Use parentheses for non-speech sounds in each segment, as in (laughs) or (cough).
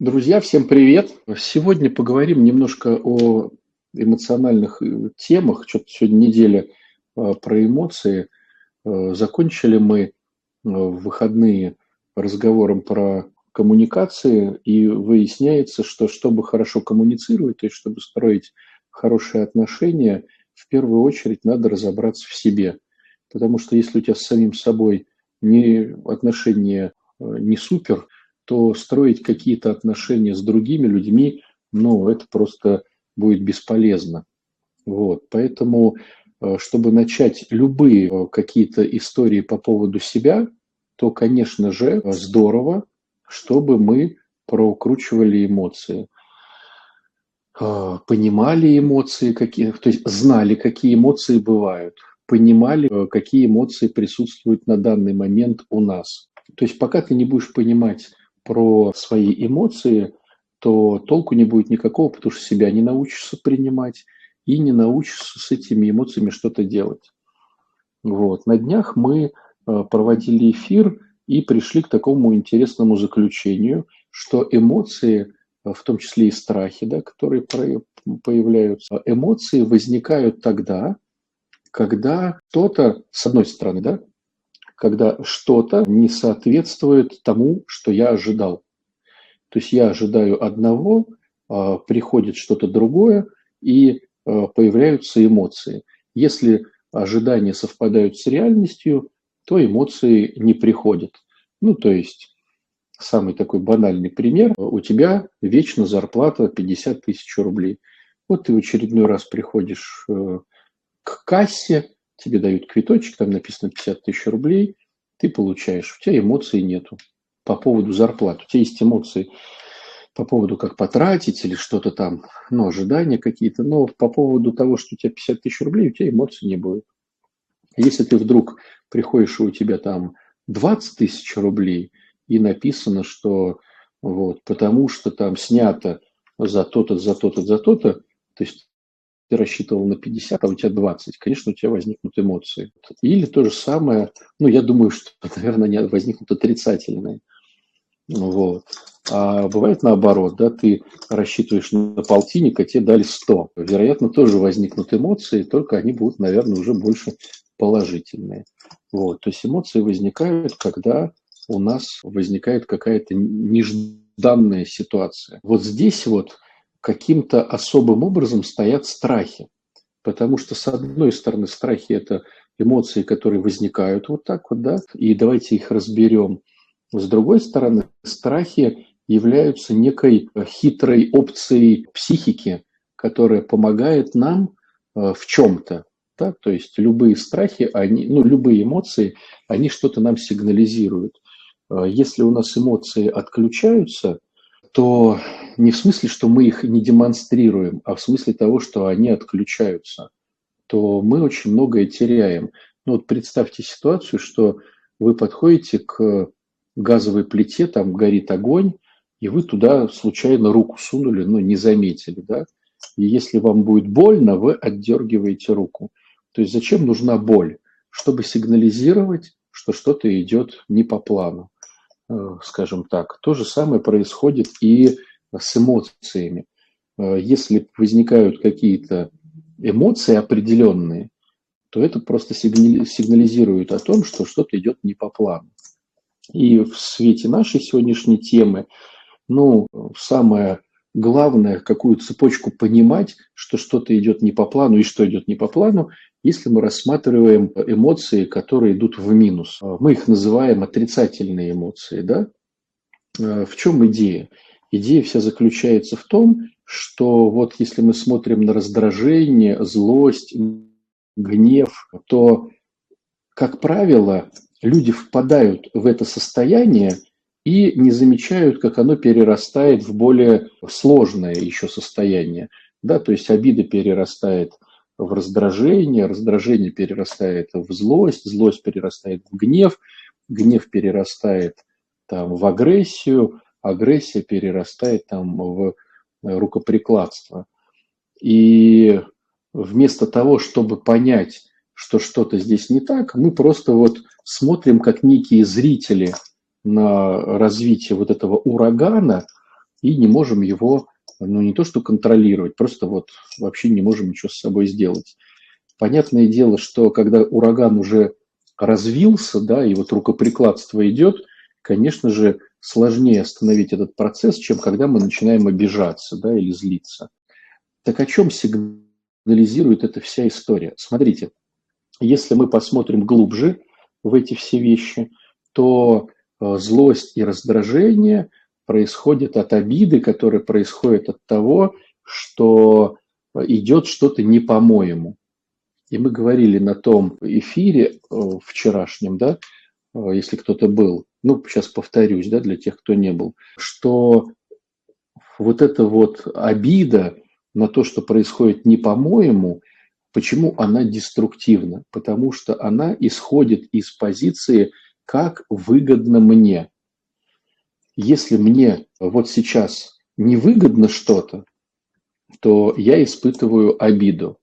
Друзья, всем привет! Сегодня поговорим немножко о эмоциональных э, темах. Что-то сегодня неделя э, про эмоции. Э, закончили мы в выходные разговором про коммуникации, и выясняется, что чтобы хорошо коммуницировать, то есть чтобы строить хорошие отношения, в первую очередь надо разобраться в себе. Потому что если у тебя с самим собой не отношения не супер – то строить какие-то отношения с другими людьми, ну, это просто будет бесполезно. Вот, поэтому, э, чтобы начать любые э, какие-то истории по поводу себя, то, конечно же, здорово, чтобы мы прокручивали эмоции, э, понимали эмоции какие, то есть знали, какие эмоции бывают, понимали, какие эмоции присутствуют на данный момент у нас. То есть пока ты не будешь понимать про свои эмоции, то толку не будет никакого, потому что себя не научишься принимать и не научишься с этими эмоциями что-то делать. Вот. На днях мы э, проводили эфир и пришли к такому интересному заключению, что эмоции, э, в том числе и страхи, да, которые появляются, эмоции возникают тогда, когда кто-то, с одной стороны, да, когда что-то не соответствует тому, что я ожидал. То есть я ожидаю одного, а, приходит что-то другое, и а, появляются эмоции. Если ожидания совпадают с реальностью, то эмоции не приходят. Ну, то есть, самый такой банальный пример. У тебя вечно зарплата 50 тысяч рублей. Вот ты в очередной раз приходишь э, к кассе, тебе дают квиточек, там написано 50 тысяч рублей, ты получаешь, у тебя эмоций нету по поводу зарплаты. У тебя есть эмоции по поводу, как потратить или что-то там, ну, ожидания какие-то, но по поводу того, что у тебя 50 тысяч рублей, у тебя эмоций не будет. Если ты вдруг приходишь, и у тебя там 20 тысяч рублей, и написано, что вот, потому что там снято за то-то, за то-то, за то-то, то есть ты рассчитывал на 50, а у тебя 20, конечно, у тебя возникнут эмоции. Или то же самое, ну, я думаю, что, (laughs) наверное, не возникнут отрицательные. Вот. А бывает наоборот, да, ты рассчитываешь на полтинник, а тебе дали 100. Вероятно, тоже возникнут эмоции, только они будут, наверное, уже больше положительные. Вот. То есть эмоции возникают, когда у нас возникает какая-то нежданная ситуация. Вот здесь вот каким-то особым образом стоят страхи. Потому что, с одной стороны, страхи – это эмоции, которые возникают вот так вот, да, и давайте их разберем. С другой стороны, страхи являются некой хитрой опцией психики, которая помогает нам э, в чем-то. Да? То есть любые страхи, они, ну, любые эмоции, они что-то нам сигнализируют. Э, если у нас эмоции отключаются, то не в смысле, что мы их не демонстрируем, а в смысле того, что они отключаются, то мы очень многое теряем. Ну вот представьте ситуацию, что вы подходите к газовой плите, там горит огонь, и вы туда случайно руку сунули, но не заметили, да? И если вам будет больно, вы отдергиваете руку. То есть зачем нужна боль? Чтобы сигнализировать, что что-то идет не по плану. Э, скажем так. То же самое происходит и с эмоциями. Э, если возникают какие-то эмоции определенные, то это просто сигнализирует о том, что что-то идет не по плану. И в свете нашей сегодняшней темы, ну, самое главное, какую цепочку понимать, что что-то идет не по плану и что идет не по плану, если мы рассматриваем эмоции, которые идут в минус. Мы их называем отрицательные эмоции. Да? Э, в чем идея? Идея вся заключается в том, что вот если мы смотрим на раздражение, злость, гнев, то, как правило, люди впадают в это состояние и не замечают, как оно перерастает в более сложное еще состояние. Да, то есть обида перерастает раздражение, раздражение перерастает в злость, злость перерастает в гнев, гнев перерастает там, в агрессию, агрессия перерастает там, в рукоприкладство. И вместо того, чтобы понять, что что-то здесь не так, мы просто вот смотрим как некие зрители на развитие вот этого урагана и не можем его, ну не то что контролировать, просто вот вообще не можем ничего с собой сделать. Понятное дело, что когда ураган уже развился, да, и вот рукоприкладство идет, конечно же, сложнее остановить этот процесс, чем когда мы начинаем обижаться, да, или злиться. Так о чем сигнализирует эта вся история? Смотрите, если мы посмотрим глубже в эти все вещи, то э, злость и раздражение происходят от обиды, которая происходит от того, что идет что-то не по-моему. И мы говорили на том эфире э, вчерашнем, да, э, если кто-то был, ну, сейчас повторюсь, да, для тех, кто не был, что вот эта вот обида на то, что происходит не по-моему, почему она деструктивна? Потому что она исходит из позиции «как выгодно мне». Если мне вот сейчас невыгодно что-то, то я испытываю обиду.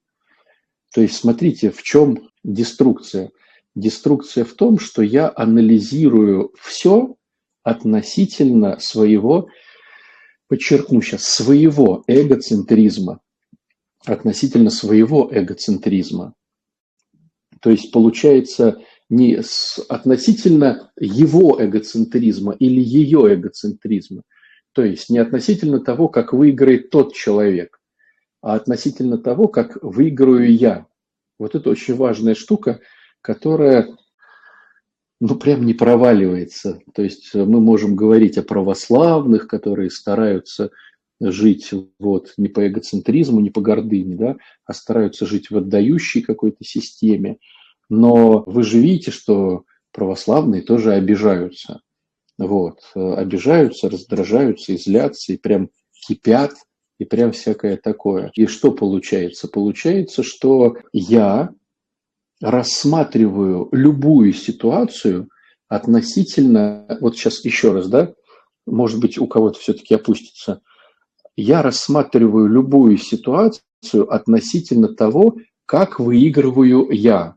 То есть смотрите, в чем деструкция. Деструкция в том, что я анализирую все относительно своего, подчеркну сейчас, своего эгоцентризма, относительно своего эгоцентризма. То есть получается не с, относительно его эгоцентризма или ее эгоцентризма, то есть не относительно того, как выиграет тот человек, а относительно того, как выиграю я. Вот это очень важная штука, которая ну, прям не проваливается. То есть мы можем говорить о православных, которые стараются жить вот не по эгоцентризму, не по гордыне, да, а стараются жить в отдающей какой-то системе. Но вы же видите, что православные тоже обижаются. Вот, обижаются, раздражаются, и злятся, и прям кипят – и прям всякое такое. И что получается? Получается, что я рассматриваю любую ситуацию относительно, вот сейчас еще раз, да, может быть, у кого-то все-таки опустится, я рассматриваю любую ситуацию относительно того, как выигрываю я,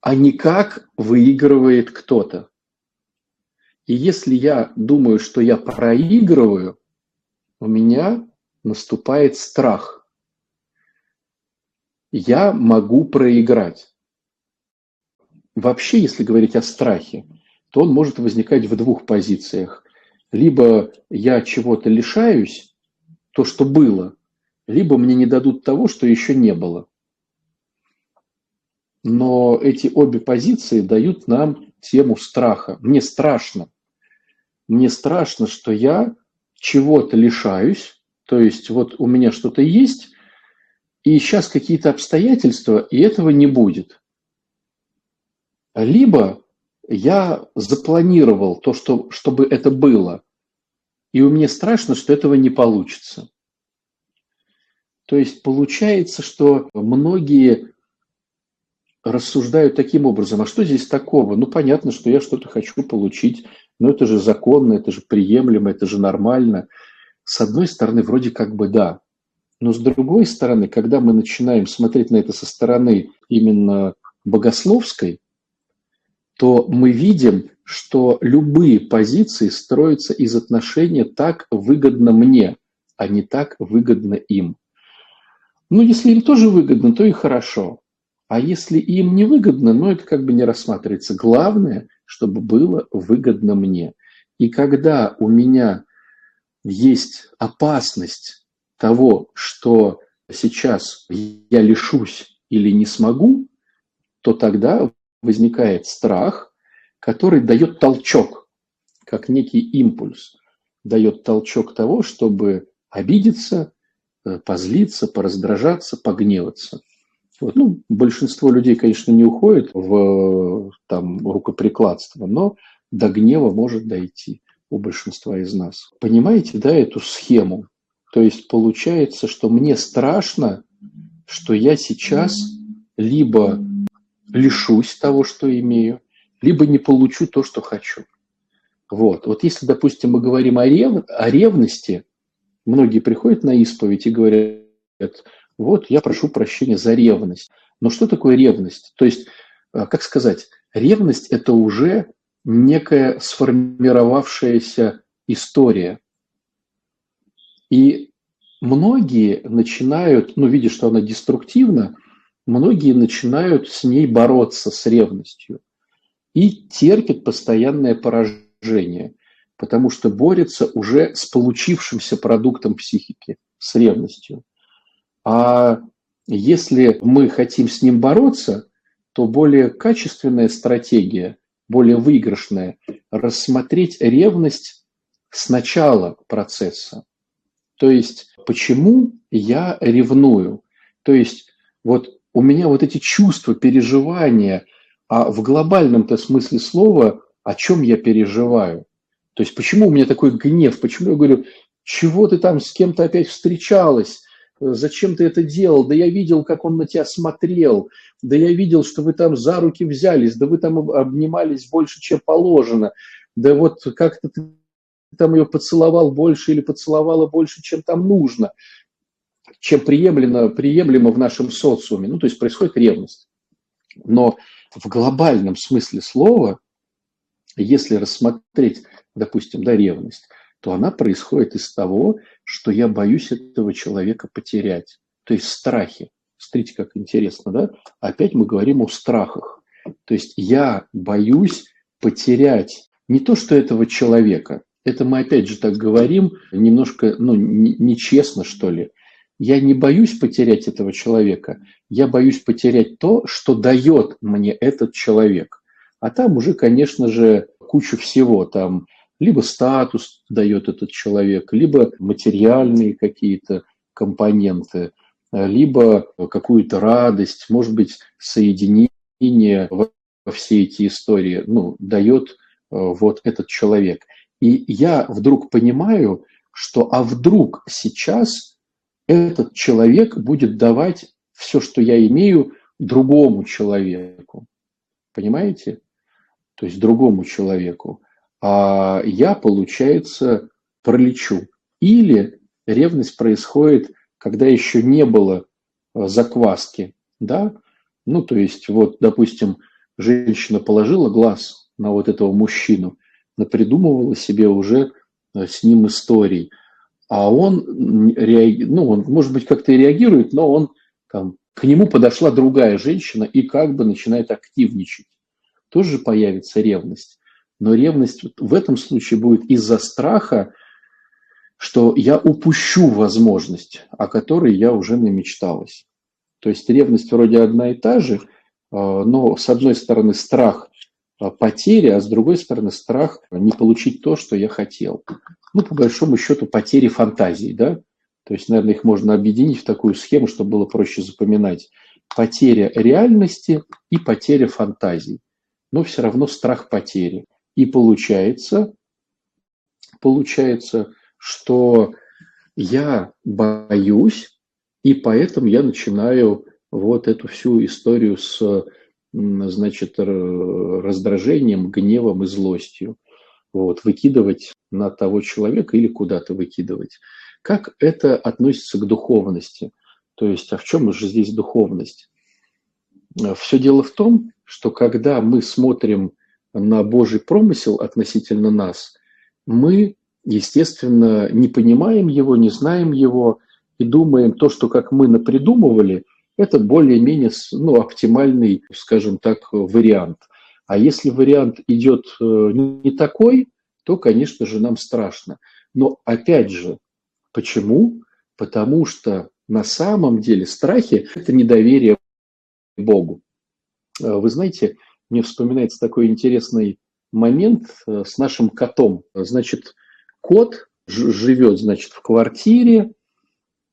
а не как выигрывает кто-то. И если я думаю, что я проигрываю, у меня наступает страх. Я могу проиграть. Вообще, если говорить о страхе, то он может возникать в двух позициях. Либо я чего-то лишаюсь, то, что было, либо мне не дадут того, что еще не было. Но эти обе позиции дают нам тему страха. Мне страшно. Мне страшно, что я чего-то лишаюсь, то есть вот у меня что-то есть, и сейчас какие-то обстоятельства, и этого не будет. Либо я запланировал то, что, чтобы это было, и у меня страшно, что этого не получится. То есть получается, что многие рассуждают таким образом, а что здесь такого? Ну, понятно, что я что-то хочу получить, но это же законно, это же приемлемо, это же нормально. С одной стороны, вроде как бы да. Но с другой стороны, когда мы начинаем смотреть на это со стороны именно богословской, то мы видим, что любые позиции строятся из отношения так выгодно мне, а не так выгодно им. Ну, если им тоже выгодно, то и хорошо. А если им не выгодно, ну это как бы не рассматривается. Главное, чтобы было выгодно мне. И когда у меня есть опасность того, что сейчас я лишусь или не смогу, то тогда возникает страх, который дает толчок, как некий импульс, дает толчок того, чтобы обидеться, э, позлиться, пораздражаться, погневаться. Вот. Ну, большинство людей, конечно, не уходит в там, рукоприкладство, но до гнева может дойти у большинства из нас. Понимаете, да, эту схему? То есть получается, что мне страшно, что я сейчас либо лишусь того, что имею, либо не получу то, что хочу. Вот. Вот если, допустим, мы говорим о, рев... о ревности, многие приходят на исповедь и говорят, вот я прошу прощения за ревность. Но что такое ревность? То есть, э, как сказать, ревность – это уже некая сформировавшаяся история. И многие начинают, ну, видя, что она деструктивна, многие начинают с ней бороться, с ревностью. И терпят постоянное поражение, потому что борются уже с получившимся продуктом психики, с ревностью. А если мы хотим с ним бороться, то более качественная стратегия, более выигрышная, рассмотреть ревность с начала процесса. То есть, почему я ревную? То есть, вот у меня вот эти чувства, переживания, а в глобальном-то смысле слова, о чем я переживаю? То есть, почему у меня такой гнев? Почему я говорю, чего ты там с кем-то опять встречалась? Зачем ты это делал? Да я видел, как он на тебя смотрел. Да я видел, что вы там за руки взялись. Да вы там обнимались больше, чем положено. Да вот как-то ты там ее поцеловал больше или поцеловала больше, чем там нужно, чем приемлемо, приемлемо в нашем социуме. Ну, то есть происходит ревность. Но в глобальном смысле слова, если рассмотреть, допустим, да, ревность, то она происходит из того, что я боюсь этого человека потерять. То есть страхи. Смотрите, как интересно, да? Опять мы говорим о страхах. То есть я боюсь потерять не то, что этого человека, это мы опять же так говорим, немножко, ну, нечестно, что ли. Я не боюсь потерять этого человека, я боюсь потерять то, что дает мне этот человек. А там уже, конечно же, куча всего. Там либо статус дает этот человек, либо материальные какие-то компоненты, либо какую-то радость, может быть, соединение во все эти истории ну, дает э, вот этот человек. И я вдруг понимаю, что а вдруг сейчас этот человек будет давать все, что я имею, другому человеку. Понимаете? То есть другому человеку. А я, получается, пролечу. Или ревность происходит, когда еще не было э, закваски. Да? Ну, то есть, вот, допустим, женщина положила глаз на вот этого мужчину, напридумывала себе уже э, с ним историй. А он, ну, он, может быть, как-то и реагирует, но он там, к нему подошла другая женщина и как бы начинает активничать. Тоже появится ревность. Но ревность в этом случае будет из-за страха, что я упущу возможность, о которой я уже намечталась. То есть ревность вроде одна и та же, э, но с одной стороны страх а, потери, а с другой стороны страх не получить то, что я хотел. Ну, по большому счету, потери фантазии, да? То есть, наверное, их можно объединить в такую схему, чтобы было проще запоминать. Потеря реальности и потеря фантазий. Но все равно страх потери. И получается, получается, что я боюсь, и поэтому я начинаю вот эту всю историю с значит, раздражением, гневом и злостью. Вот, выкидывать на того человека или куда-то выкидывать. Как это относится к духовности? То есть, а в чем же здесь духовность? Все дело в том, что когда мы смотрим на Божий промысел относительно нас, мы, естественно, не понимаем его, не знаем его и думаем то, что как мы напридумывали – это более-менее ну, оптимальный, скажем так, вариант. А если вариант идет э, не такой, то, конечно же, нам страшно. Но опять же, почему? Потому что на самом деле страхи – это недоверие Богу. Э, вы знаете, мне вспоминается такой интересный момент э, с нашим котом. Значит, кот живет, значит, в квартире,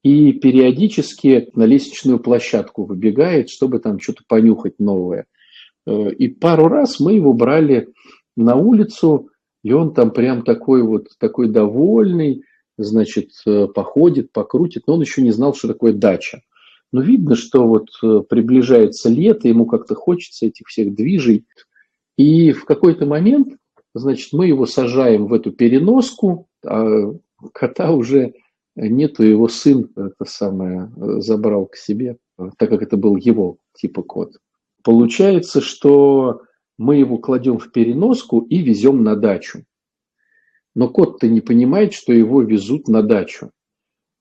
и периодически на лестничную площадку выбегает, чтобы там что-то понюхать новое. Э, и пару раз мы его брали на улицу, и он там прям такой вот, такой довольный, значит, э, походит, покрутит, но он еще не знал, что такое дача. Но видно, что вот э, приближается лето, ему как-то хочется этих всех движей. И в какой-то момент, значит, мы его сажаем в эту переноску, а кота уже нету, его сын это самое забрал к себе, так как это был его типа кот. Получается, что мы его кладем в переноску и везем на дачу. Но кот-то не понимает, что его везут на дачу.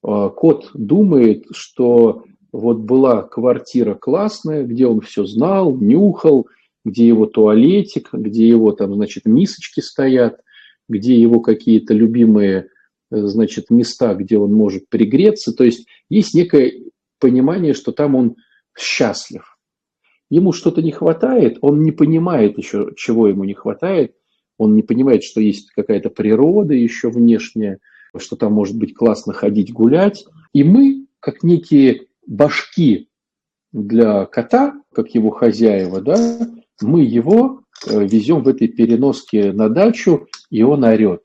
Кот думает, что вот была квартира классная, где он все знал, нюхал, где его туалетик, где его там, значит, мисочки стоят, где его какие-то любимые, значит, места, где он может пригреться. То есть есть некое понимание, что там он счастлив. Ему что-то не хватает, он не понимает еще, чего ему не хватает, он не понимает, что есть какая-то природа еще внешняя, что там может быть классно ходить гулять. И мы, как некие башки для кота, как его хозяева, да, мы его э, везем в этой переноске на дачу, и он орет.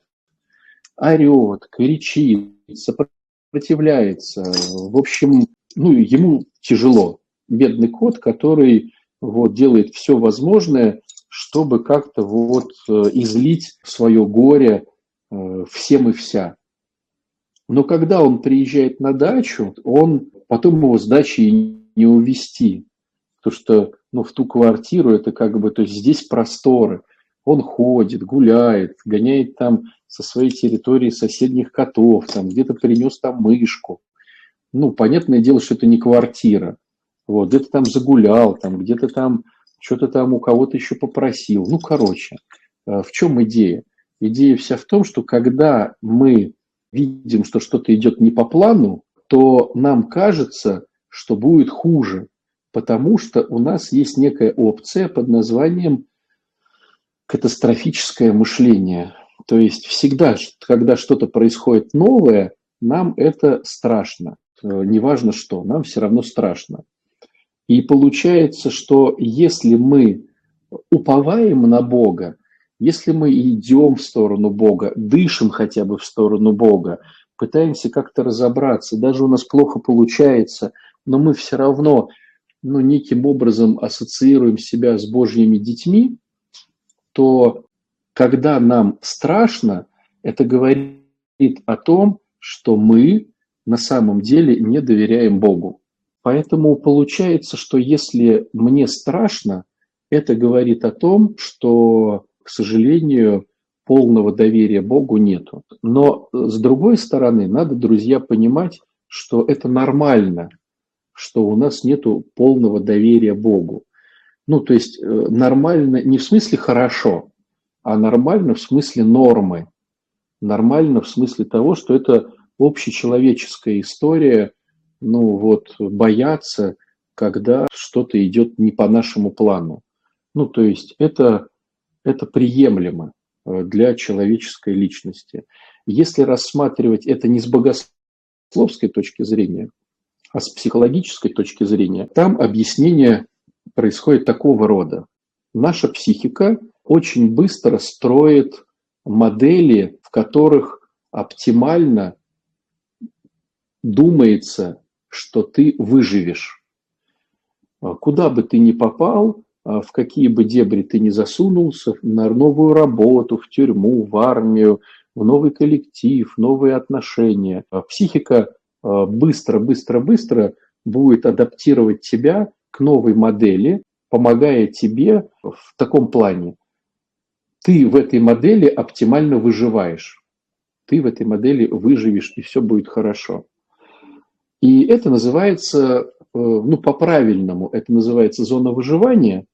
Орет, кричит, сопротивляется. В общем, ну, ему тяжело. Бедный кот, который вот, делает все возможное, чтобы как-то вот э, излить свое горе э, всем и вся. Но когда он приезжает на дачу, он потом его с дачи не увезти. Потому что ну, в ту квартиру это как бы, то есть здесь просторы. Он ходит, гуляет, гоняет там со своей территории соседних котов, там где-то принес там мышку. Ну, понятное дело, что это не квартира. Вот, где-то там загулял, там где-то там что-то там у кого-то еще попросил. Ну, короче, э, в чем идея? Идея вся в том, что когда мы видим, что что-то идет не по плану, то нам кажется, что будет хуже, потому что у нас есть некая опция под названием катастрофическое мышление. То есть всегда, когда что-то происходит новое, нам это страшно. Э, неважно что, нам все равно страшно. И получается, что если мы уповаем на Бога, если мы идем в сторону Бога, дышим хотя бы в сторону Бога, пытаемся как-то разобраться, даже у нас плохо получается, но мы все равно ну, неким образом ассоциируем себя с Божьими детьми, то когда нам страшно, это говорит о том, что мы на самом деле не доверяем Богу. Поэтому получается, что если мне страшно, это говорит о том, что, к сожалению, полного доверия Богу нету. Но с другой стороны, надо, друзья, понимать, что это нормально, что у нас нету полного доверия Богу. Ну, то есть э, нормально не в смысле хорошо, а нормально в смысле нормы. Нормально в смысле того, что это общечеловеческая история – ну вот, бояться, когда что-то идет не по нашему плану. Ну, то есть это, это приемлемо э, для человеческой личности. Если рассматривать это не с богословской точки зрения, а с психологической точки зрения, там объяснение происходит такого рода. Наша психика очень быстро строит модели, в которых оптимально думается что ты выживешь. А куда бы ты ни попал, в какие бы дебри ты ни засунулся, на новую работу, в тюрьму, в армию, в новый коллектив, новые отношения, а психика быстро, быстро, быстро будет адаптировать тебя к новой модели, помогая тебе в таком плане. Ты в этой модели оптимально выживаешь. Ты в этой модели выживешь, и все будет хорошо. И это называется, э, ну, по-правильному, это называется зона выживания,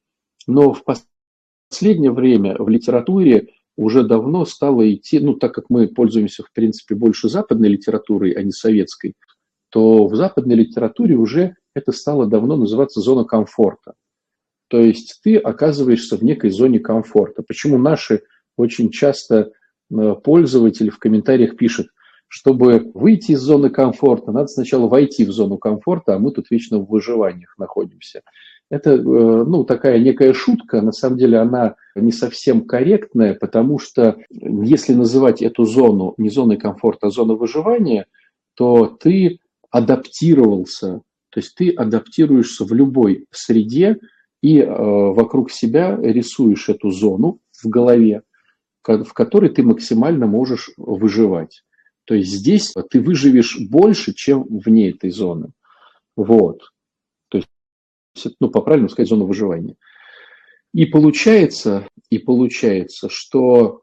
но в последнее время в литературе уже давно стало идти, ну, так как мы пользуемся, в принципе, больше западной литературой, а не советской, то в западной литературе уже это стало давно называться зона комфорта. То есть ты оказываешься в некой зоне комфорта. Почему наши очень часто э, пользователи в комментариях пишут, чтобы выйти из зоны комфорта, надо сначала войти в зону комфорта, а мы тут вечно в выживаниях находимся. Это э, ну, такая некая шутка, на самом деле она не совсем корректная, потому что если называть эту зону не зоной комфорта, а зоной выживания, то ты адаптировался, то есть ты адаптируешься в любой среде и э, вокруг себя рисуешь эту зону в голове, в которой ты максимально можешь выживать. То есть здесь ты выживешь больше, чем вне этой зоны. Вот. Есть, ну, по-правильному сказать, зона выживания. И получается, и получается, что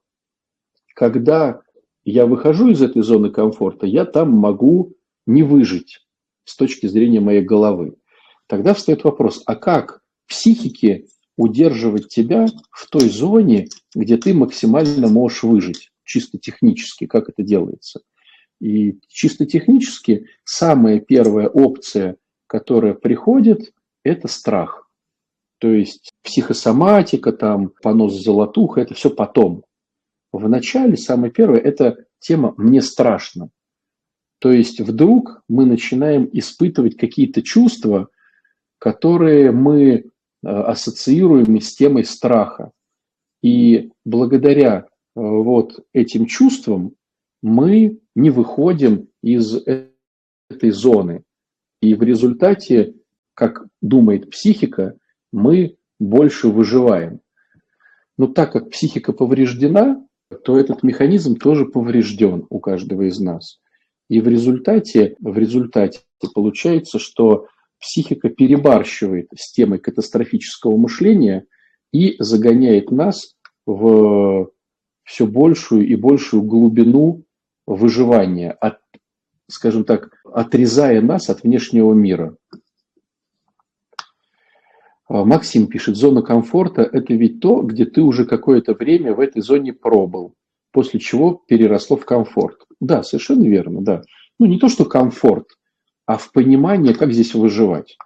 когда я выхожу из этой зоны комфорта, я там могу не выжить с точки зрения моей головы. Тогда встает вопрос, а как психике удерживать тебя в той зоне, где ты максимально можешь выжить, чисто технически, как это делается? И чисто технически самая первая опция, которая приходит, это страх. То есть психосоматика, там, понос золотуха, это все потом. В начале самое первое – это тема «мне страшно». То есть вдруг мы начинаем испытывать какие-то чувства, которые мы э, ассоциируем с темой страха. И благодаря э, вот этим чувствам мы не выходим из этой зоны. И в результате, как думает психика, мы больше выживаем. Но так как психика повреждена, то этот механизм тоже поврежден у каждого из нас. И в результате, в результате получается, что психика перебарщивает с темой катастрофического мышления и загоняет нас в все большую и большую глубину выживания, от, скажем так, отрезая нас от внешнего мира. А, Максим пишет, зона комфорта – это ведь то, где ты уже какое-то время в этой зоне пробыл, после чего переросло в комфорт. Да, совершенно верно, да. Ну, не то, что комфорт, а в понимание, как здесь выживать.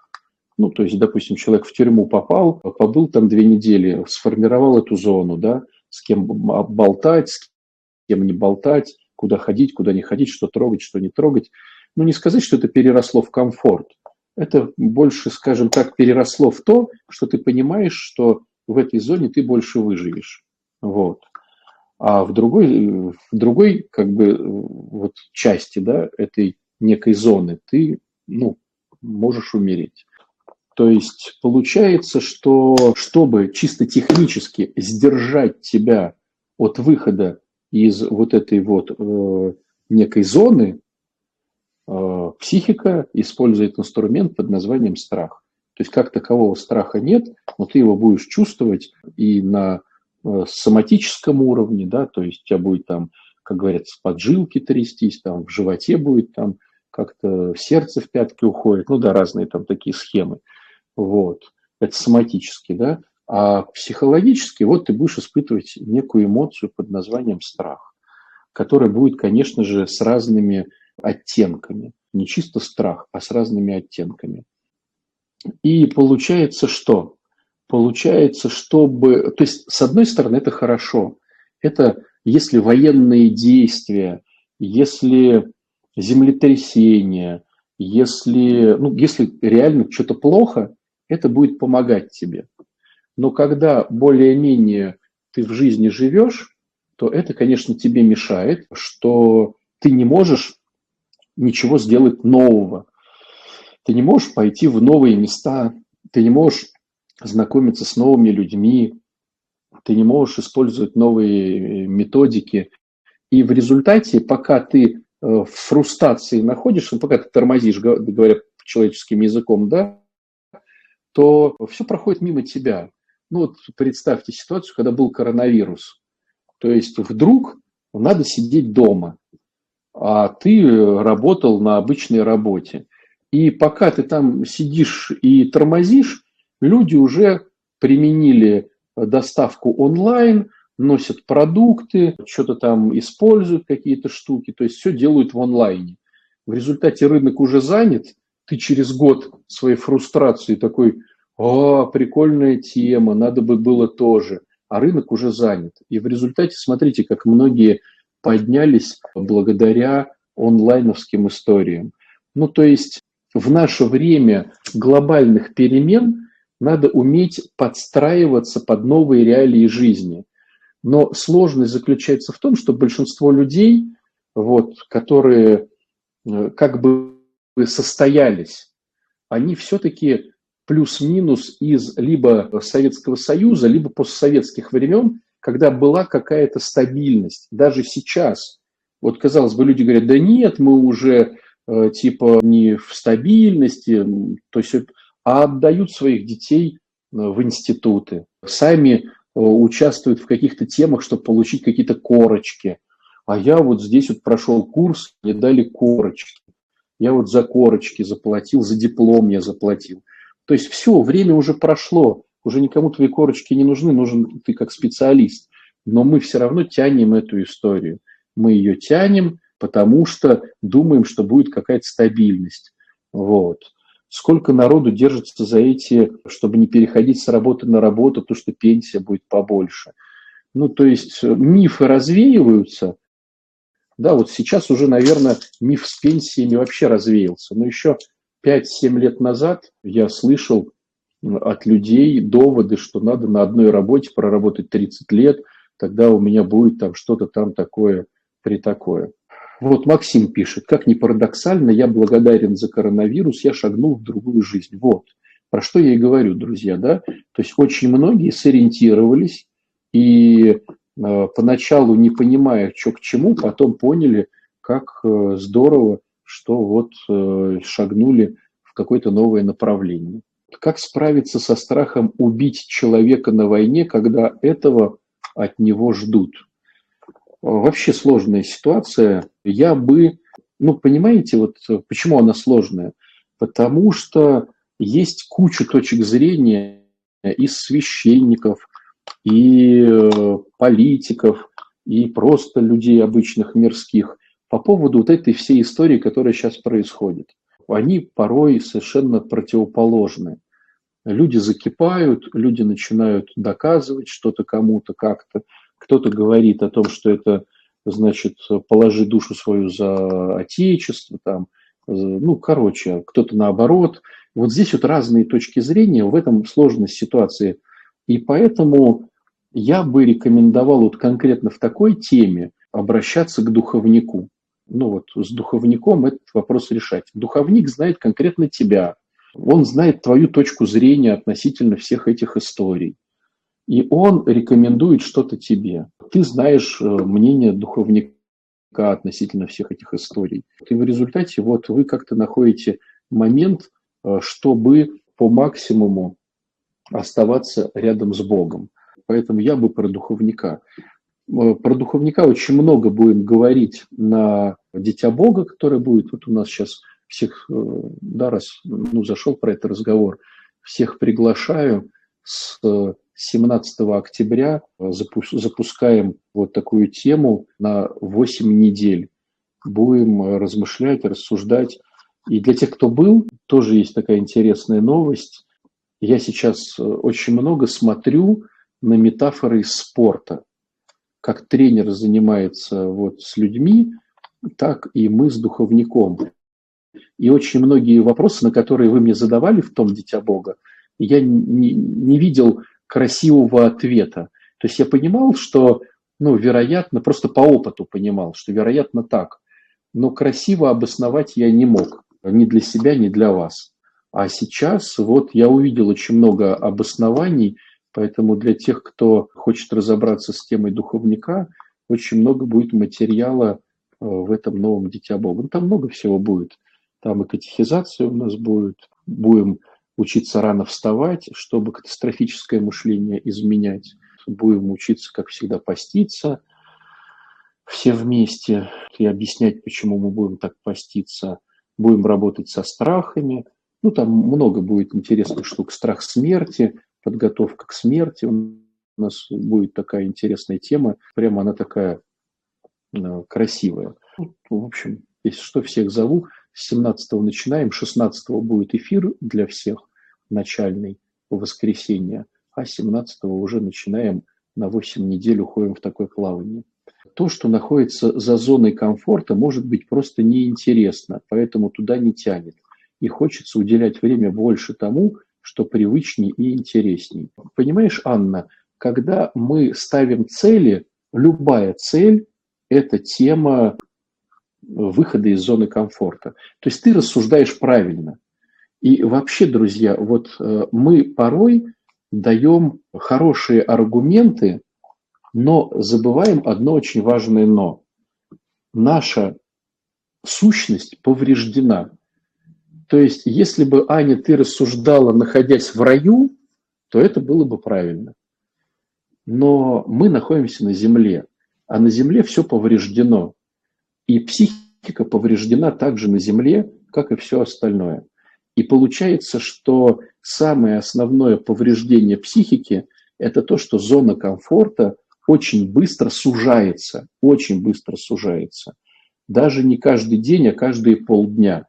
Ну, то есть, допустим, человек в тюрьму попал, побыл там две недели, сформировал эту зону, да, с кем болтать, с кем не болтать, куда ходить, куда не ходить, что трогать, что не трогать. Ну, не сказать, что это переросло в комфорт, это больше, скажем так, переросло в то, что ты понимаешь, что в этой зоне ты больше выживешь. Вот. А в другой, в другой как бы, вот части да, этой некой зоны ты ну, можешь умереть. То есть получается, что чтобы чисто технически сдержать тебя от выхода из вот этой вот э, некой зоны, Э, психика использует инструмент под названием страх. То есть как такового страха нет, но ты его будешь чувствовать и на э, соматическом уровне, да, то есть у тебя будет там, как говорят, поджилки трястись, там в животе будет там как-то сердце в пятки уходит, ну да, разные там такие схемы. Вот. Это соматически, да. А психологически вот ты будешь испытывать некую эмоцию под названием страх, которая будет, конечно же, с разными оттенками. Не чисто страх, а с разными оттенками. И получается что? Получается, чтобы... То есть, с одной стороны, это хорошо. Это если военные действия, если землетрясение, если, ну, если реально что-то плохо, это будет помогать тебе. Но когда более-менее ты в жизни живешь, то это, конечно, тебе мешает, что ты не можешь ничего сделать нового. Ты не можешь пойти в новые места, ты не можешь знакомиться с новыми людьми, ты не можешь использовать новые методики. И в результате, пока ты э, в фрустрации находишься, пока ты тормозишь, говоря человеческим языком, да, то все проходит мимо тебя. Ну вот представьте ситуацию, когда был коронавирус. То есть вдруг надо сидеть дома а ты работал на обычной работе. И пока ты там сидишь и тормозишь, люди уже применили доставку онлайн, носят продукты, что-то там используют, какие-то штуки, то есть все делают в онлайне. В результате рынок уже занят, ты через год своей фрустрации такой, о, прикольная тема, надо бы было тоже, а рынок уже занят. И в результате смотрите, как многие поднялись благодаря онлайновским историям. Ну, то есть в наше время глобальных перемен надо уметь подстраиваться под новые реалии жизни. Но сложность заключается в том, что большинство людей, вот, которые э, как бы состоялись, они все-таки плюс-минус из либо Советского Союза, либо постсоветских времен, когда была какая-то стабильность. Даже сейчас, вот казалось бы, люди говорят, да нет, мы уже э, типа не в стабильности, то есть, а отдают своих детей э, в институты, сами э, участвуют в каких-то темах, чтобы получить какие-то корочки. а я вот здесь вот прошел курс, мне дали корочки. Я вот за корочки заплатил, за диплом я заплатил. То есть все, время уже прошло, уже никому твои корочки не нужны, нужен ты как специалист. Но мы все равно тянем эту историю. Мы ее тянем, потому что думаем, что будет какая-то стабильность. Вот. Сколько народу держится за эти, чтобы не переходить с работы на работу, то что пенсия будет побольше. Ну, то есть мифы развеиваются, да, вот сейчас уже, наверное, миф с пенсиями вообще развеялся. Но еще 5-7 лет назад я слышал от людей доводы, что надо на одной работе проработать 30 лет, тогда у меня будет там что-то там такое при такое. Вот Максим пишет, как ни парадоксально, я благодарен за коронавирус, я шагнул в другую жизнь. Вот, про что я и говорю, друзья, да. То есть очень многие сориентировались и Э, поначалу не понимая, что к чему, потом поняли, как э, здорово, что вот э, шагнули в какое-то новое направление. Как справиться со страхом убить человека на войне, когда этого от него ждут? Вообще сложная ситуация. Я бы, ну, понимаете, вот почему она сложная? Потому что есть куча точек зрения из священников, и э, политиков, и просто людей обычных, мирских, по поводу вот этой всей истории, которая сейчас происходит. Они порой совершенно противоположны. Люди закипают, люди начинают доказывать что-то кому-то как-то. Кто-то говорит о том, что это значит, положи душу свою за отечество, там, ну, короче, кто-то наоборот. Вот здесь вот разные точки зрения, в этом сложность ситуации. И поэтому я бы рекомендовал вот конкретно в такой теме обращаться к духовнику. Ну вот с духовником этот вопрос решать. Духовник знает конкретно тебя, он знает твою точку зрения относительно всех этих историй. И он рекомендует что-то тебе. Ты знаешь э, мнение духовника относительно всех этих историй. И в результате вот вы как-то находите момент, э, чтобы по максимуму оставаться рядом с Богом. Поэтому я бы про духовника. Э, про духовника очень много будем говорить на Дитя Бога, которое будет. Вот у нас сейчас всех, э, да, раз ну, зашел про этот разговор, всех приглашаю с 17 октября запускаем вот такую тему на 8 недель. Будем размышлять, рассуждать. И для тех, кто был, тоже есть такая интересная новость. Я сейчас э, очень много смотрю на метафоры спорта. Как тренер занимается вот с людьми, так и мы с духовником. И очень многие вопросы, на которые вы мне задавали в том «Дитя Бога», я не, не видел красивого ответа. То есть я понимал, что, ну, вероятно, просто по опыту понимал, что вероятно так. Но красиво обосновать я не мог. Ни для себя, ни для вас. А сейчас вот я увидел очень много обоснований, Поэтому для тех, кто хочет разобраться с темой духовника, очень много будет материала в этом новом Дитя Бога. Ну, там много всего будет. Там и катехизация у нас будет. Будем учиться рано вставать, чтобы катастрофическое мышление изменять. Будем учиться, как всегда, поститься все вместе и объяснять, почему мы будем так поститься. Будем работать со страхами. Ну, там много будет интересных штук. Страх смерти, подготовка к смерти. У нас будет такая интересная тема. Прямо она такая э, красивая. Ну, в общем, если что, всех зову. С 17 начинаем, 16 будет эфир для всех начальный в воскресенье, а 17 уже начинаем на 8 недель уходим в такое плавание. То, что находится за зоной комфорта, может быть просто неинтересно, поэтому туда не тянет. И хочется уделять время больше тому, что привычнее и интересней. Понимаешь, Анна, когда мы ставим цели, любая цель – это тема выхода из зоны комфорта. То есть ты рассуждаешь правильно. И вообще, друзья, вот э, мы порой даем хорошие аргументы, но забываем одно очень важное «но». Наша сущность повреждена. То есть, если бы, Аня, ты рассуждала, находясь в раю, то это было бы правильно. Но мы находимся на земле, а на Земле все повреждено. И психика повреждена также на Земле, как и все остальное. И получается, что самое основное повреждение психики – это то, что зона комфорта очень быстро сужается, очень быстро сужается. Даже не каждый день, а каждые полдня.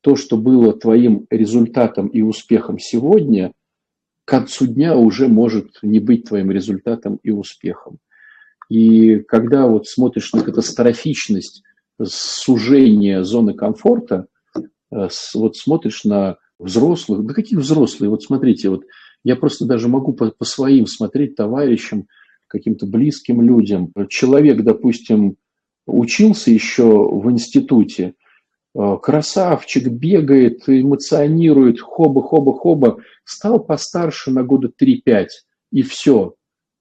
То, что было твоим результатом и успехом сегодня, к концу дня уже может не быть твоим результатом и успехом. И когда вот смотришь на катастрофичность сужения зоны комфорта, э, вот смотришь на взрослых, да каких взрослые, вот смотрите, вот я просто даже могу по, по своим смотреть товарищам, каким-то близким людям. Человек, допустим, учился еще в институте, э, красавчик, бегает, эмоционирует, хоба-хоба-хоба, стал постарше на года 3-5, и все.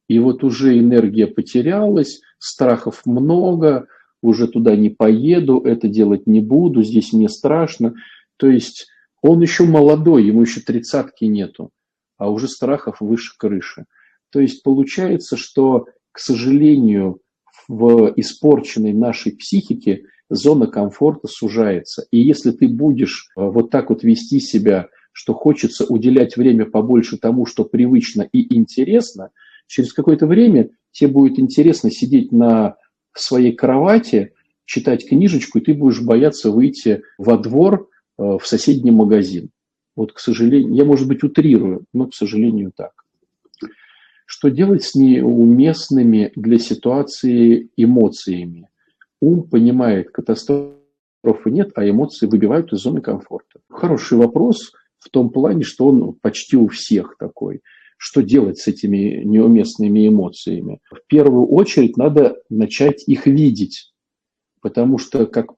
И вот уже энергия потерялась, страхов много, уже туда не поеду, это делать не буду, здесь мне страшно. То есть он еще молодой, ему еще тридцатки нету, а уже страхов выше крыши. То есть получается, что, к сожалению, в испорченной нашей психике зона комфорта сужается. И если ты будешь э, вот так вот вести себя, что хочется уделять время побольше тому, что привычно и интересно, через какое-то время тебе будет интересно сидеть на своей кровати, читать книжечку, и ты будешь бояться выйти во двор э, в соседний магазин. Вот, к сожалению, я, может быть, утрирую, но, к сожалению, так. Что делать с неуместными для ситуации эмоциями? Ум понимает, катастрофы нет, а эмоции выбивают из зоны комфорта. Хороший вопрос в том плане, что он почти у всех такой. Что делать с этими неуместными эмоциями? В первую очередь надо начать их видеть, потому что, как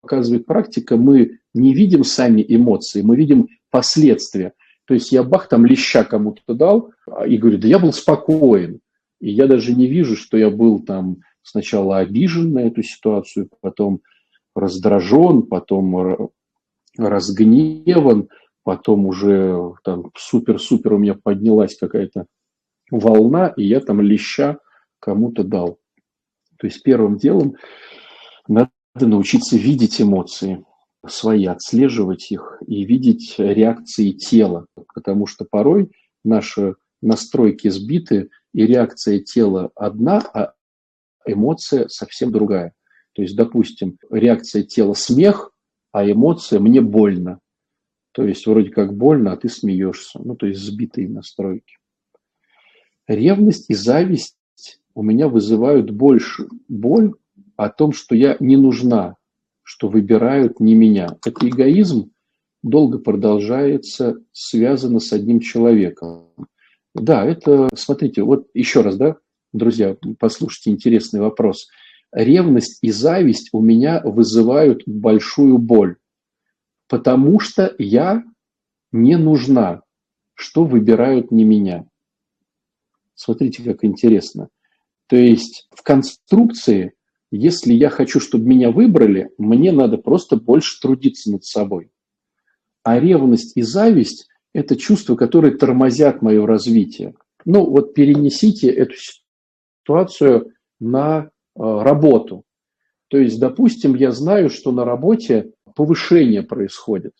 показывает практика, мы не видим сами эмоции, мы видим последствия. То есть я бах, там леща кому-то дал и говорю, да я был спокоен. И я даже не вижу, что я был там сначала обижен на эту ситуацию, потом раздражен, потом разгневан, потом уже там супер-супер у меня поднялась какая-то волна, и я там леща кому-то дал. То есть первым делом надо научиться видеть эмоции свои, отслеживать их и видеть реакции тела, потому что порой наши настройки сбиты, и реакция тела одна, а эмоция совсем другая. То есть, допустим, реакция тела смех, а эмоция мне больно. То есть вроде как больно, а ты смеешься. Ну, то есть сбитые настройки. Ревность и зависть у меня вызывают больше боль о том, что я не нужна, что выбирают не меня. Это эгоизм долго продолжается, связано с одним человеком. Да, это, смотрите, вот еще раз, да, друзья, послушайте интересный вопрос. Ревность и зависть у меня вызывают большую боль, потому что я не нужна, что выбирают не меня. Смотрите, как интересно. То есть в конструкции если я хочу, чтобы меня выбрали, мне надо просто больше трудиться над собой. А ревность и зависть – это чувства, которые тормозят мое развитие. Ну вот перенесите эту ситуацию на э, работу. То есть, допустим, я знаю, что на работе повышение происходит,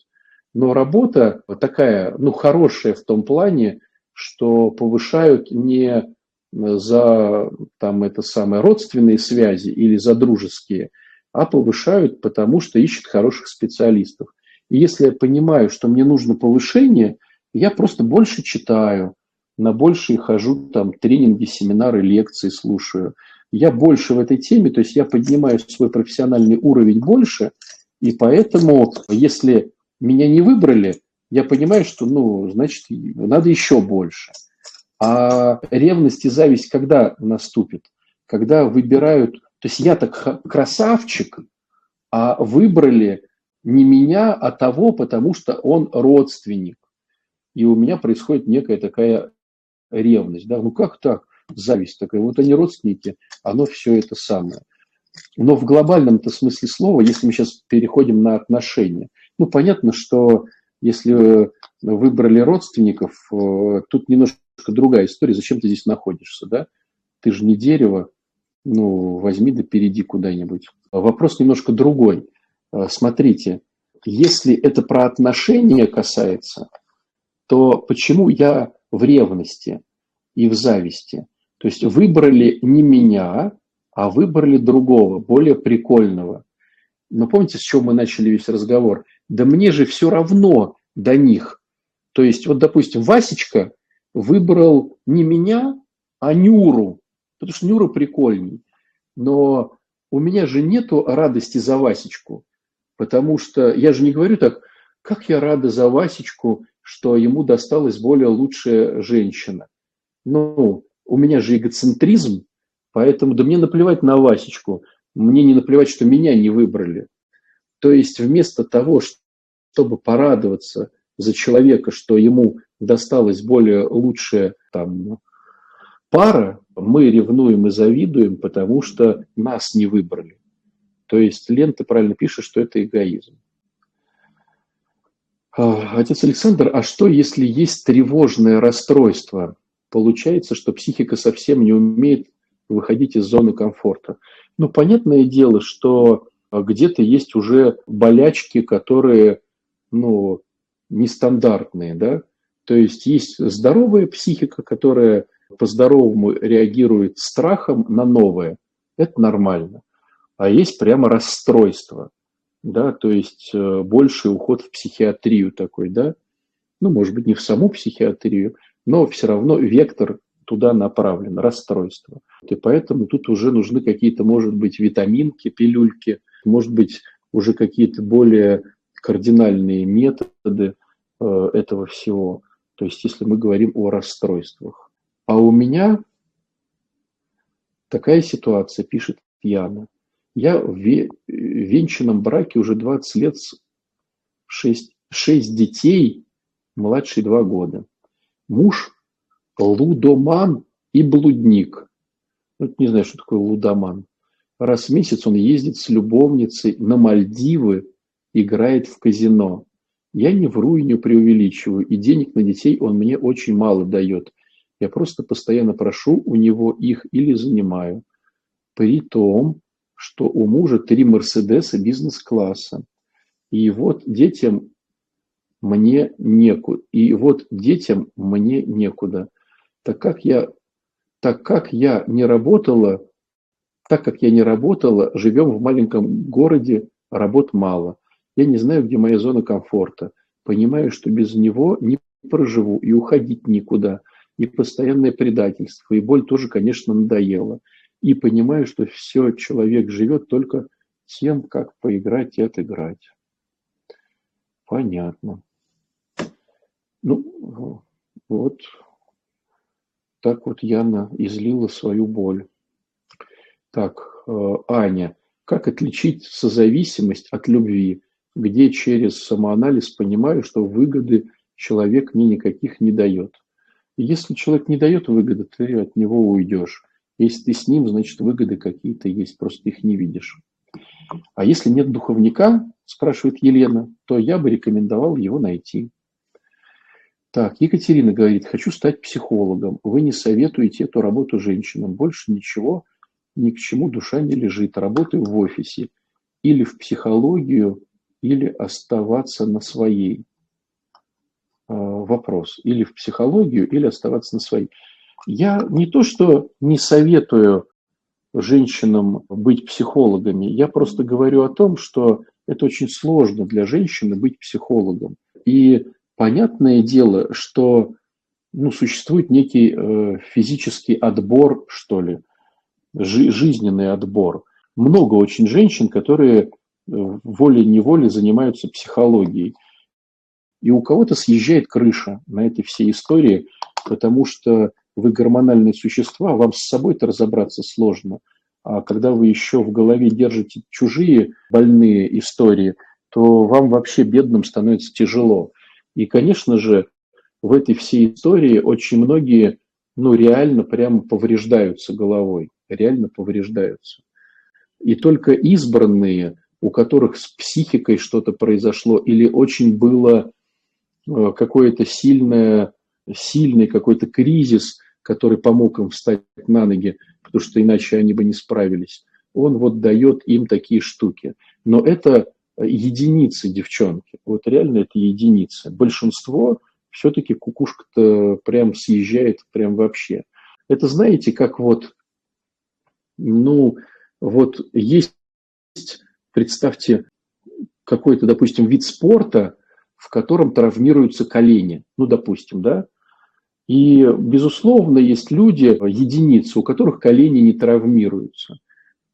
но работа такая, ну, хорошая в том плане, что повышают не за там это самое родственные связи или за дружеские, а повышают, потому что ищут хороших специалистов. И если я понимаю, что мне нужно повышение, я просто больше читаю, на большие хожу, там, тренинги, семинары, лекции слушаю. Я больше в этой теме, то есть я поднимаю свой профессиональный уровень больше, и поэтому, если меня не выбрали, я понимаю, что, ну, значит, надо еще больше. А ревность и зависть когда наступит? Когда выбирают, то есть я так красавчик, а выбрали не меня, а того, потому что он родственник. И у меня происходит некая такая ревность. Да? Ну как так? Зависть такая. Вот они родственники, оно все это самое. Но в глобальном-то смысле слова, если мы сейчас переходим на отношения, ну понятно, что если выбрали родственников, э, тут немножко другая история, зачем ты здесь находишься, да? Ты же не дерево, ну, возьми да перейди куда-нибудь. Вопрос немножко другой. Э, смотрите, если это про отношения касается, то почему я в ревности и в зависти? То есть выбрали не меня, а выбрали другого, более прикольного. Но помните, с чего мы начали весь разговор? Да мне же все равно до них. То есть, вот, допустим, Васечка выбрал не меня, а Нюру, потому что Нюра прикольней. Но у меня же нету радости за Васечку, потому что я же не говорю так, как я рада за Васечку, что ему досталась более лучшая женщина. Ну, у меня же эгоцентризм, поэтому да мне наплевать на Васечку, мне не наплевать, что меня не выбрали. То есть вместо того, чтобы порадоваться за человека, что ему досталась более лучшая там, пара, мы ревнуем и завидуем, потому что нас не выбрали. То есть Лента правильно пишет, что это эгоизм. А, отец Александр, а что, если есть тревожное расстройство? Получается, что психика совсем не умеет выходить из зоны комфорта. Ну, понятное дело, что где-то есть уже болячки, которые, ну, нестандартные, да. То есть есть здоровая психика, которая по-здоровому реагирует страхом на новое. Это нормально. А есть прямо расстройство, да, то есть э, больший уход в психиатрию такой, да. Ну, может быть, не в саму психиатрию, но все равно вектор туда направлен, расстройство. И поэтому тут уже нужны какие-то, может быть, витаминки, пилюльки, может быть, уже какие-то более кардинальные методы э, этого всего. То есть, если мы говорим о расстройствах. А у меня такая ситуация, пишет Яна. Я в венчанном браке уже 20 лет, 6, 6 детей, младший 2 года. Муж лудоман и блудник. Ну, не знаю, что такое лудоман. Раз в месяц он ездит с любовницей на Мальдивы, играет в казино. Я не вру и не преувеличиваю, и денег на детей он мне очень мало дает. Я просто постоянно прошу у него их или занимаю. При том, что у мужа три Мерседеса бизнес-класса. И вот детям мне некуда. И вот детям мне некуда. Так как я, так как я не работала, так как я не работала, живем в маленьком городе, работ мало. Я не знаю, где моя зона комфорта. Понимаю, что без него не проживу и уходить никуда. И постоянное предательство, и боль тоже, конечно, надоела. И понимаю, что все, человек живет только тем, как поиграть и отыграть. Понятно. Ну, вот так вот Яна излила свою боль. Так, э, Аня, как отличить созависимость от любви? где через самоанализ понимаю, что выгоды человек мне никаких не дает. Если человек не дает выгоды, ты от него уйдешь. Если ты с ним, значит выгоды какие-то есть, просто их не видишь. А если нет духовника, спрашивает Елена, то я бы рекомендовал его найти. Так, Екатерина говорит, хочу стать психологом. Вы не советуете эту работу женщинам. Больше ничего, ни к чему душа не лежит. Работаю в офисе или в психологию или оставаться на своей? А, вопрос. Или в психологию, или оставаться на своей. Я не то, что не советую женщинам быть психологами, я просто говорю о том, что это очень сложно для женщины быть психологом. И понятное дело, что ну, существует некий э, физический отбор, что ли, жи- жизненный отбор. Много очень женщин, которые волей-неволей занимаются психологией. И у кого-то съезжает крыша на этой всей истории, потому что вы гормональные существа, вам с собой-то разобраться сложно. А когда вы еще в голове держите чужие больные истории, то вам вообще бедным становится тяжело. И, конечно же, в этой всей истории очень многие, ну, реально прямо повреждаются головой, реально повреждаются. И только избранные у которых с психикой что-то произошло или очень было э, какое-то сильное, сильный какой-то кризис, который помог им встать на ноги. потому что иначе они бы не справились. Он вот дает им такие штуки. Но это единицы девчонки. Вот реально это единицы. Большинство все-таки кукушка-то прям съезжает прям вообще. Это знаете, как вот, ну, вот есть, представьте, какой-то, допустим, вид спорта, в котором травмируются колени, ну, допустим, да, и, безусловно, есть люди, единицы, у которых колени не травмируются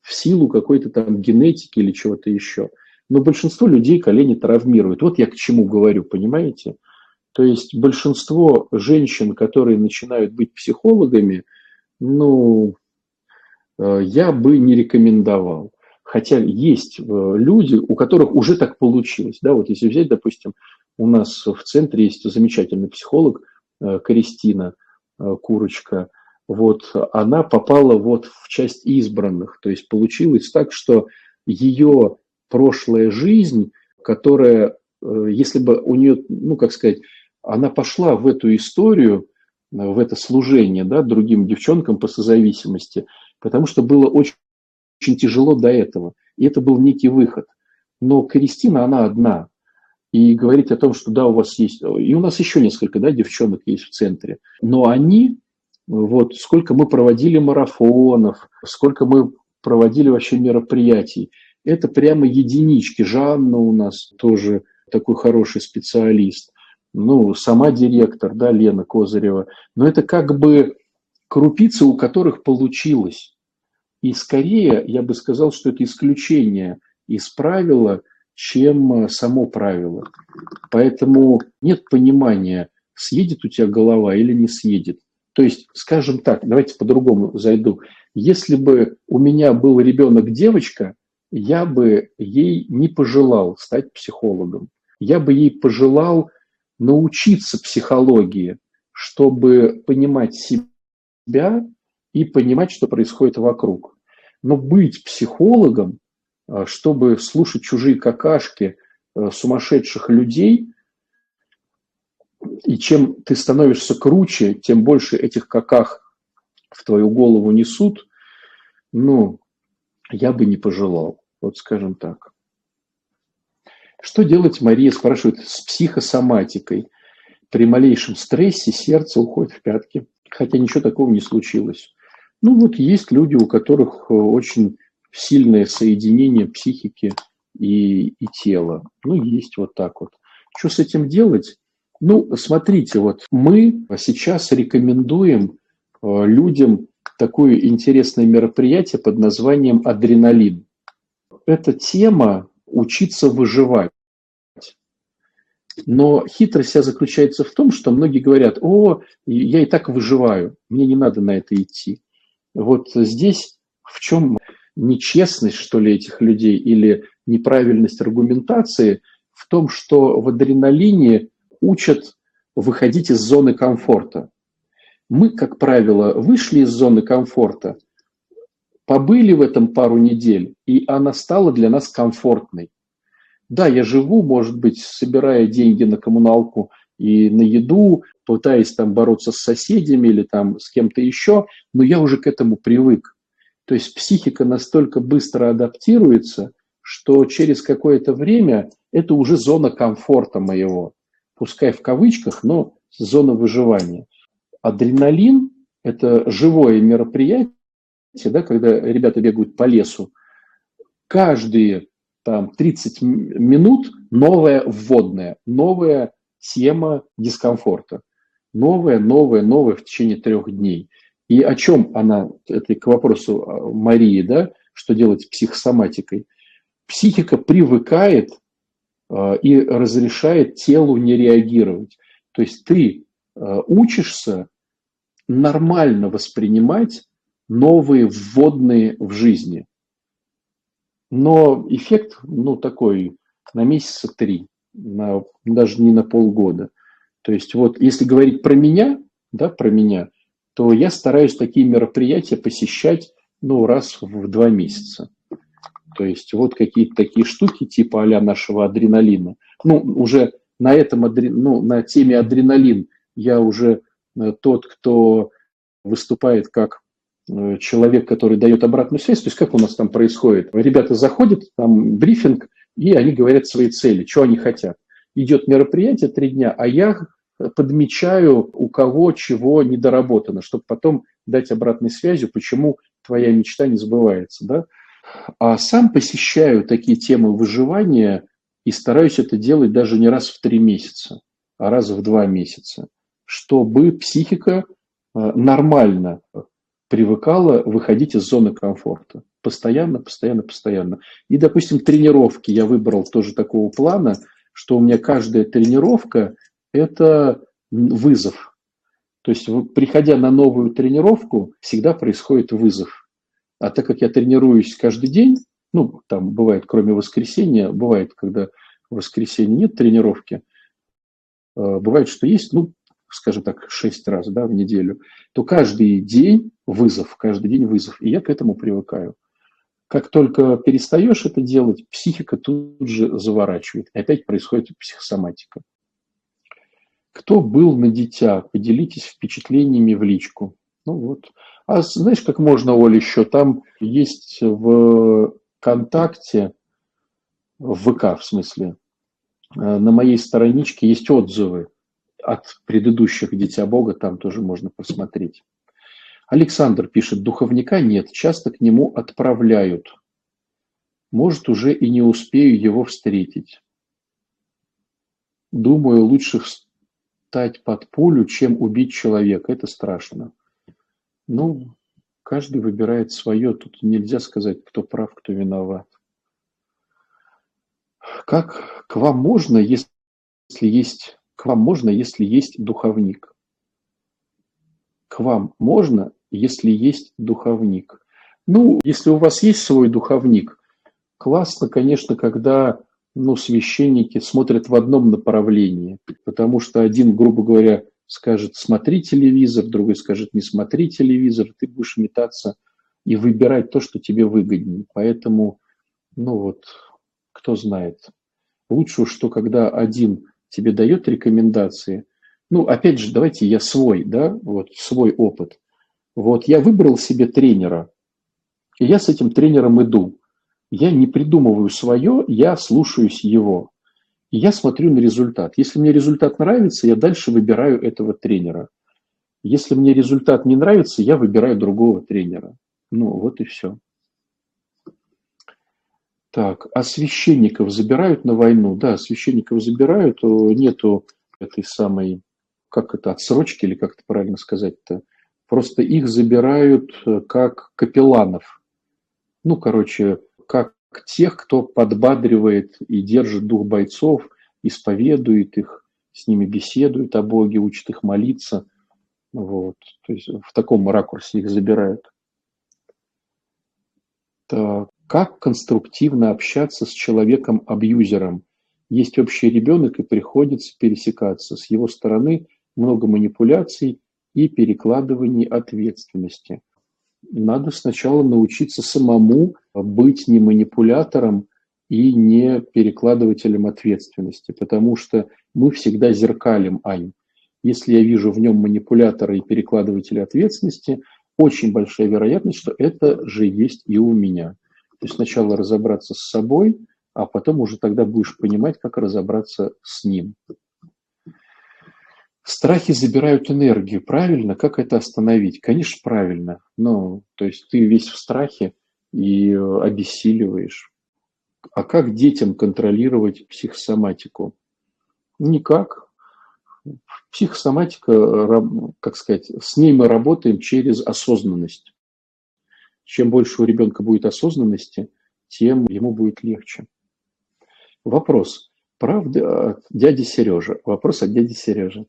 в силу какой-то там генетики или чего-то еще. Но большинство людей колени травмируют. Вот я к чему говорю, понимаете? То есть большинство женщин, которые начинают быть психологами, ну, э, я бы не рекомендовал. Хотя есть э, люди, у которых уже так получилось. Да, вот если взять, допустим, у нас в центре есть замечательный психолог э, Кристина Курочка. Вот она попала вот в часть избранных. То есть получилось так, что ее прошлая жизнь, которая, если бы у нее, ну, как сказать, она пошла в эту историю, в это служение да, другим девчонкам по созависимости, потому что было очень, очень тяжело до этого. И это был некий выход. Но Кристина, она одна. И говорить о том, что да, у вас есть... И у нас еще несколько да, девчонок есть в центре. Но они, вот сколько мы проводили марафонов, сколько мы проводили вообще мероприятий, это прямо единички. Жанна у нас тоже такой хороший специалист ну, сама директор, да, Лена Козырева, но это как бы крупицы, у которых получилось. И скорее, я бы сказал, что это исключение из правила, чем э, само правило. Поэтому нет понимания, съедет у тебя голова или не съедет. То есть, скажем так, давайте по-другому зайду. Если бы у меня был ребенок девочка, я бы ей не пожелал стать психологом. Я бы ей пожелал научиться психологии, чтобы понимать себя и понимать, что происходит вокруг. Но быть психологом, а, чтобы слушать чужие какашки а, сумасшедших людей, и чем ты становишься круче, тем больше этих каках в твою голову несут, ну, я бы не пожелал, вот скажем так. Что делать, Мария спрашивает, с психосоматикой? При малейшем стрессе сердце уходит в пятки, хотя ничего такого не случилось. Ну вот есть люди, у которых э, очень сильное соединение психики и, и тела. Ну, есть вот так вот. Что с этим делать? Ну, смотрите, вот мы сейчас рекомендуем э, людям такое интересное мероприятие под названием адреналин. Эта тема учиться выживать. Но хитрость вся заключается в том, что многие говорят, о, я и так выживаю, мне не надо на это идти. Вот здесь в чем нечестность, что ли, этих людей или неправильность аргументации в том, что в адреналине учат выходить из зоны комфорта. Мы, как правило, вышли из зоны комфорта – побыли в этом пару недель, и она стала для нас комфортной. Да, я живу, может быть, собирая деньги на коммуналку и на еду, пытаясь там бороться с соседями или там с кем-то еще, но я уже к этому привык. То есть психика настолько быстро адаптируется, что через какое-то время это уже зона комфорта моего. Пускай в кавычках, но зона выживания. Адреналин – это живое мероприятие, да, когда ребята бегают по лесу, каждые там 30 минут новая вводная, новая тема дискомфорта. Новая, новая, новая в течение трех дней. И о чем она, это к вопросу а, Марии, да, что делать с психосоматикой. Психика привыкает э, и разрешает телу не реагировать. То есть ты учишься нормально воспринимать новые вводные в жизни. Но эффект, ну, такой, на месяца три, на, даже не на полгода. То есть вот если говорить про меня, да, про меня, то я стараюсь такие мероприятия посещать, ну, раз в два месяца. То есть вот какие-то такие штуки типа а нашего адреналина. Ну, уже на этом, ну, на теме адреналин я уже э, тот, кто выступает как э, человек, который дает обратную связь, то есть как у нас там происходит? Ребята заходят, там брифинг, и они говорят свои цели, что они хотят. Идет мероприятие три дня, а я подмечаю, у кого чего недоработано, чтобы потом дать обратной связью, почему твоя мечта не сбывается. Да? А сам посещаю такие темы выживания и стараюсь это делать даже не раз в три месяца, а раз в два месяца, чтобы психика э, нормально привыкала выходить из зоны комфорта. Постоянно, постоянно, постоянно. И, допустим, тренировки я выбрал тоже такого плана, что у меня каждая тренировка – это вызов. То есть, приходя на новую тренировку, всегда происходит вызов. А так как я тренируюсь каждый день, ну, там бывает, кроме воскресенья, бывает, когда в воскресенье нет тренировки, э, бывает, что есть, ну, скажем так, шесть раз да, в неделю, то каждый день вызов, каждый день вызов. И я к этому привыкаю. Как только перестаешь это делать, психика тут же заворачивает. И опять происходит психосоматика. Кто был на дитя? Поделитесь впечатлениями в личку. Ну вот. А знаешь, как можно, Оля, еще? Там есть в ВКонтакте, в ВК в смысле, э, на моей страничке есть отзывы от предыдущих Дитя Бога, там тоже можно посмотреть. Александр пишет, духовника нет, часто к нему отправляют. Может, уже и не успею его встретить. Думаю, лучше встать под пулю, чем убить человека. Это страшно. Ну, каждый выбирает свое. Тут нельзя сказать, кто прав, кто виноват. Как к вам можно, если есть к вам можно, если есть духовник? К вам можно, если есть духовник? Ну, если у вас есть свой духовник, классно, конечно, когда ну, священники смотрят в одном направлении, потому что один, грубо говоря, скажет «смотри телевизор», другой скажет «не смотри телевизор», ты будешь метаться и выбирать то, что тебе выгоднее. Поэтому, ну вот, кто знает. Лучше, что когда один тебе дает рекомендации, ну, опять же, давайте я свой, да, вот свой опыт. Вот я выбрал себе тренера, и я с этим тренером иду. Я не придумываю свое, я слушаюсь его. И я смотрю на результат. Если мне результат нравится, я дальше выбираю этого тренера. Если мне результат не нравится, я выбираю другого тренера. Ну, вот и все. Так, а священников забирают на войну? Да, священников забирают, нету этой самой, как это, отсрочки или как это правильно сказать-то. Просто их забирают э, как капелланов. Ну, короче, как тех, кто подбадривает и держит дух бойцов, исповедует их, с ними беседует о Боге, учит их молиться. Вот. То есть в таком ракурсе их забирают. Так. Как конструктивно общаться с человеком-абьюзером? Есть общий ребенок и приходится пересекаться. С его стороны много манипуляций и перекладываний ответственности. Надо сначала научиться самому быть не манипулятором и не перекладывателем ответственности, потому что мы всегда зеркалим Ань. Если я вижу в нем манипулятора и перекладывателя ответственности, очень большая вероятность, что это же есть и у меня. То есть сначала разобраться с собой, а потом уже тогда будешь понимать, как разобраться с ним. Страхи забирают энергию, правильно? Как это остановить? Конечно, правильно. Ну, то есть ты весь в страхе и обессиливаешь. А как детям контролировать психосоматику? Никак. Психосоматика, как сказать, с ней мы работаем через осознанность. Чем больше у ребенка будет осознанности, тем ему будет легче. Вопрос. Правда дяди Сережа. Вопрос от дяди Сережи.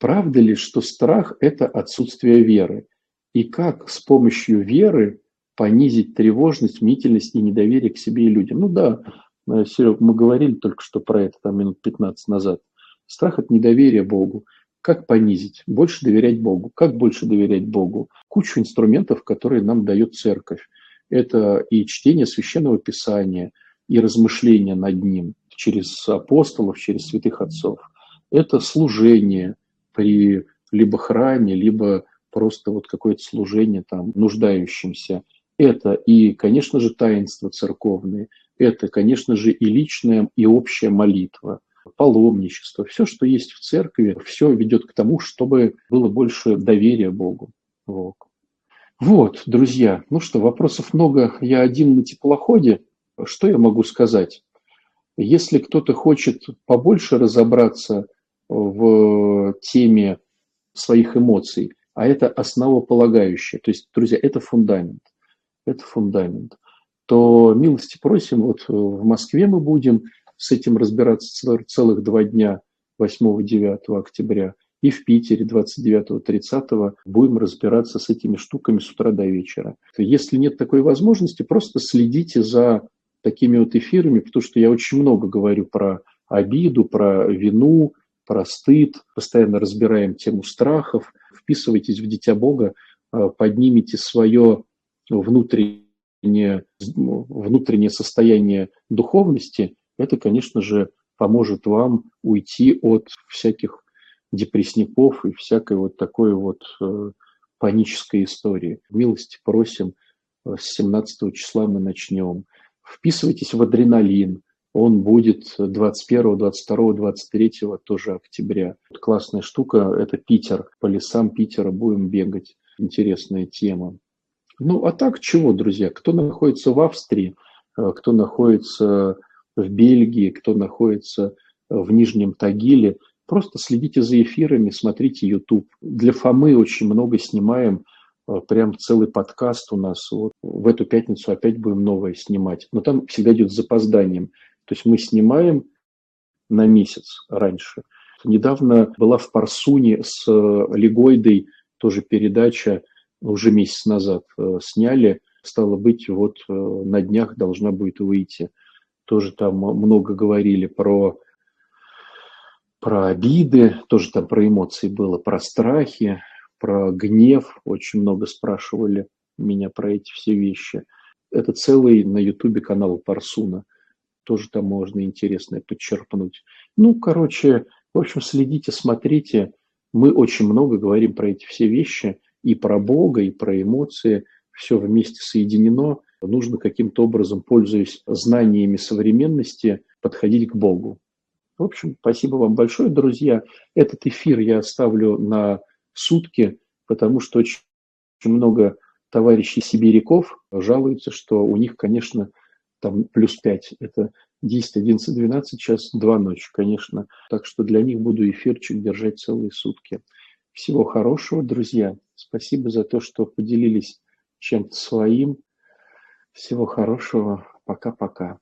Правда ли, что страх – это отсутствие веры? И как с помощью веры понизить тревожность, мнительность и недоверие к себе и людям? Ну да, э, Серег, мы говорили только что про это там минут 15 назад. Страх от недоверия Богу. Как понизить? Больше доверять Богу. Как больше доверять Богу? Кучу инструментов, которые нам дает церковь. Это и чтение священного писания, и размышления над ним через апостолов, через святых отцов. Это служение при либо храме, либо просто вот какое-то служение там нуждающимся. Это и, конечно же, таинства церковные, это, конечно же, и личная, и общая молитва, паломничество, все, что есть в церкви, все ведет к тому, чтобы было больше доверия Богу. Вот. Вот, друзья, ну что, вопросов много. Я один на теплоходе. Что я могу сказать? Если кто-то хочет побольше разобраться в теме своих эмоций, а это основополагающее, то есть, друзья, это фундамент, это фундамент, то милости просим, вот в Москве мы будем с этим разбираться целых два дня, 8-9 октября, и в Питере 29-30 будем разбираться с этими штуками с утра до вечера. Если нет такой возможности, просто следите за такими вот эфирами, потому что я очень много говорю про обиду, про вину, про стыд, постоянно разбираем тему страхов, вписывайтесь в Дитя Бога, а, поднимите свое внутреннее, внутреннее состояние духовности, это, конечно же, поможет вам уйти от всяких депрессников и всякой вот такой вот э, панической истории. Милости просим, э, с 17 числа мы начнем. Вписывайтесь в адреналин, он будет 21, 22, 23 тоже октября. Классная штука, это Питер. По лесам Питера будем бегать. Интересная тема. Ну, а так чего, друзья? Кто находится в Австрии, э, кто находится в Бельгии, кто находится в Нижнем Тагиле – Просто следите за эфирами, смотрите YouTube. Для Фомы очень много снимаем, э, прям целый подкаст у нас. Вот в эту пятницу опять будем новое снимать. Но там всегда идет с запозданием. То есть мы снимаем на месяц раньше. Недавно была в Парсуне с э, Легойдой тоже передача, уже месяц назад э, сняли. Стало быть, вот на днях должна будет выйти. Тоже там много говорили про про обиды, тоже там про эмоции было, про страхи, про гнев. Очень много спрашивали меня про эти все вещи. Это целый на ютубе канал Парсуна. Тоже там можно интересное подчерпнуть. Ну, короче, в общем, следите, смотрите. Мы очень много говорим про эти все вещи. И про Бога, и про эмоции. Все вместе соединено. Нужно каким-то образом, пользуясь знаниями современности, подходить к Богу. В общем, спасибо вам большое, друзья. Этот эфир я оставлю на сутки, потому что очень, много товарищей сибиряков жалуются, что у них, конечно, там плюс 5. Это 10, 11, 12 час, 2 ночи, конечно. Так что для них буду эфирчик держать целые сутки. Всего хорошего, друзья. Спасибо за то, что поделились чем-то своим. Всего хорошего. Пока-пока.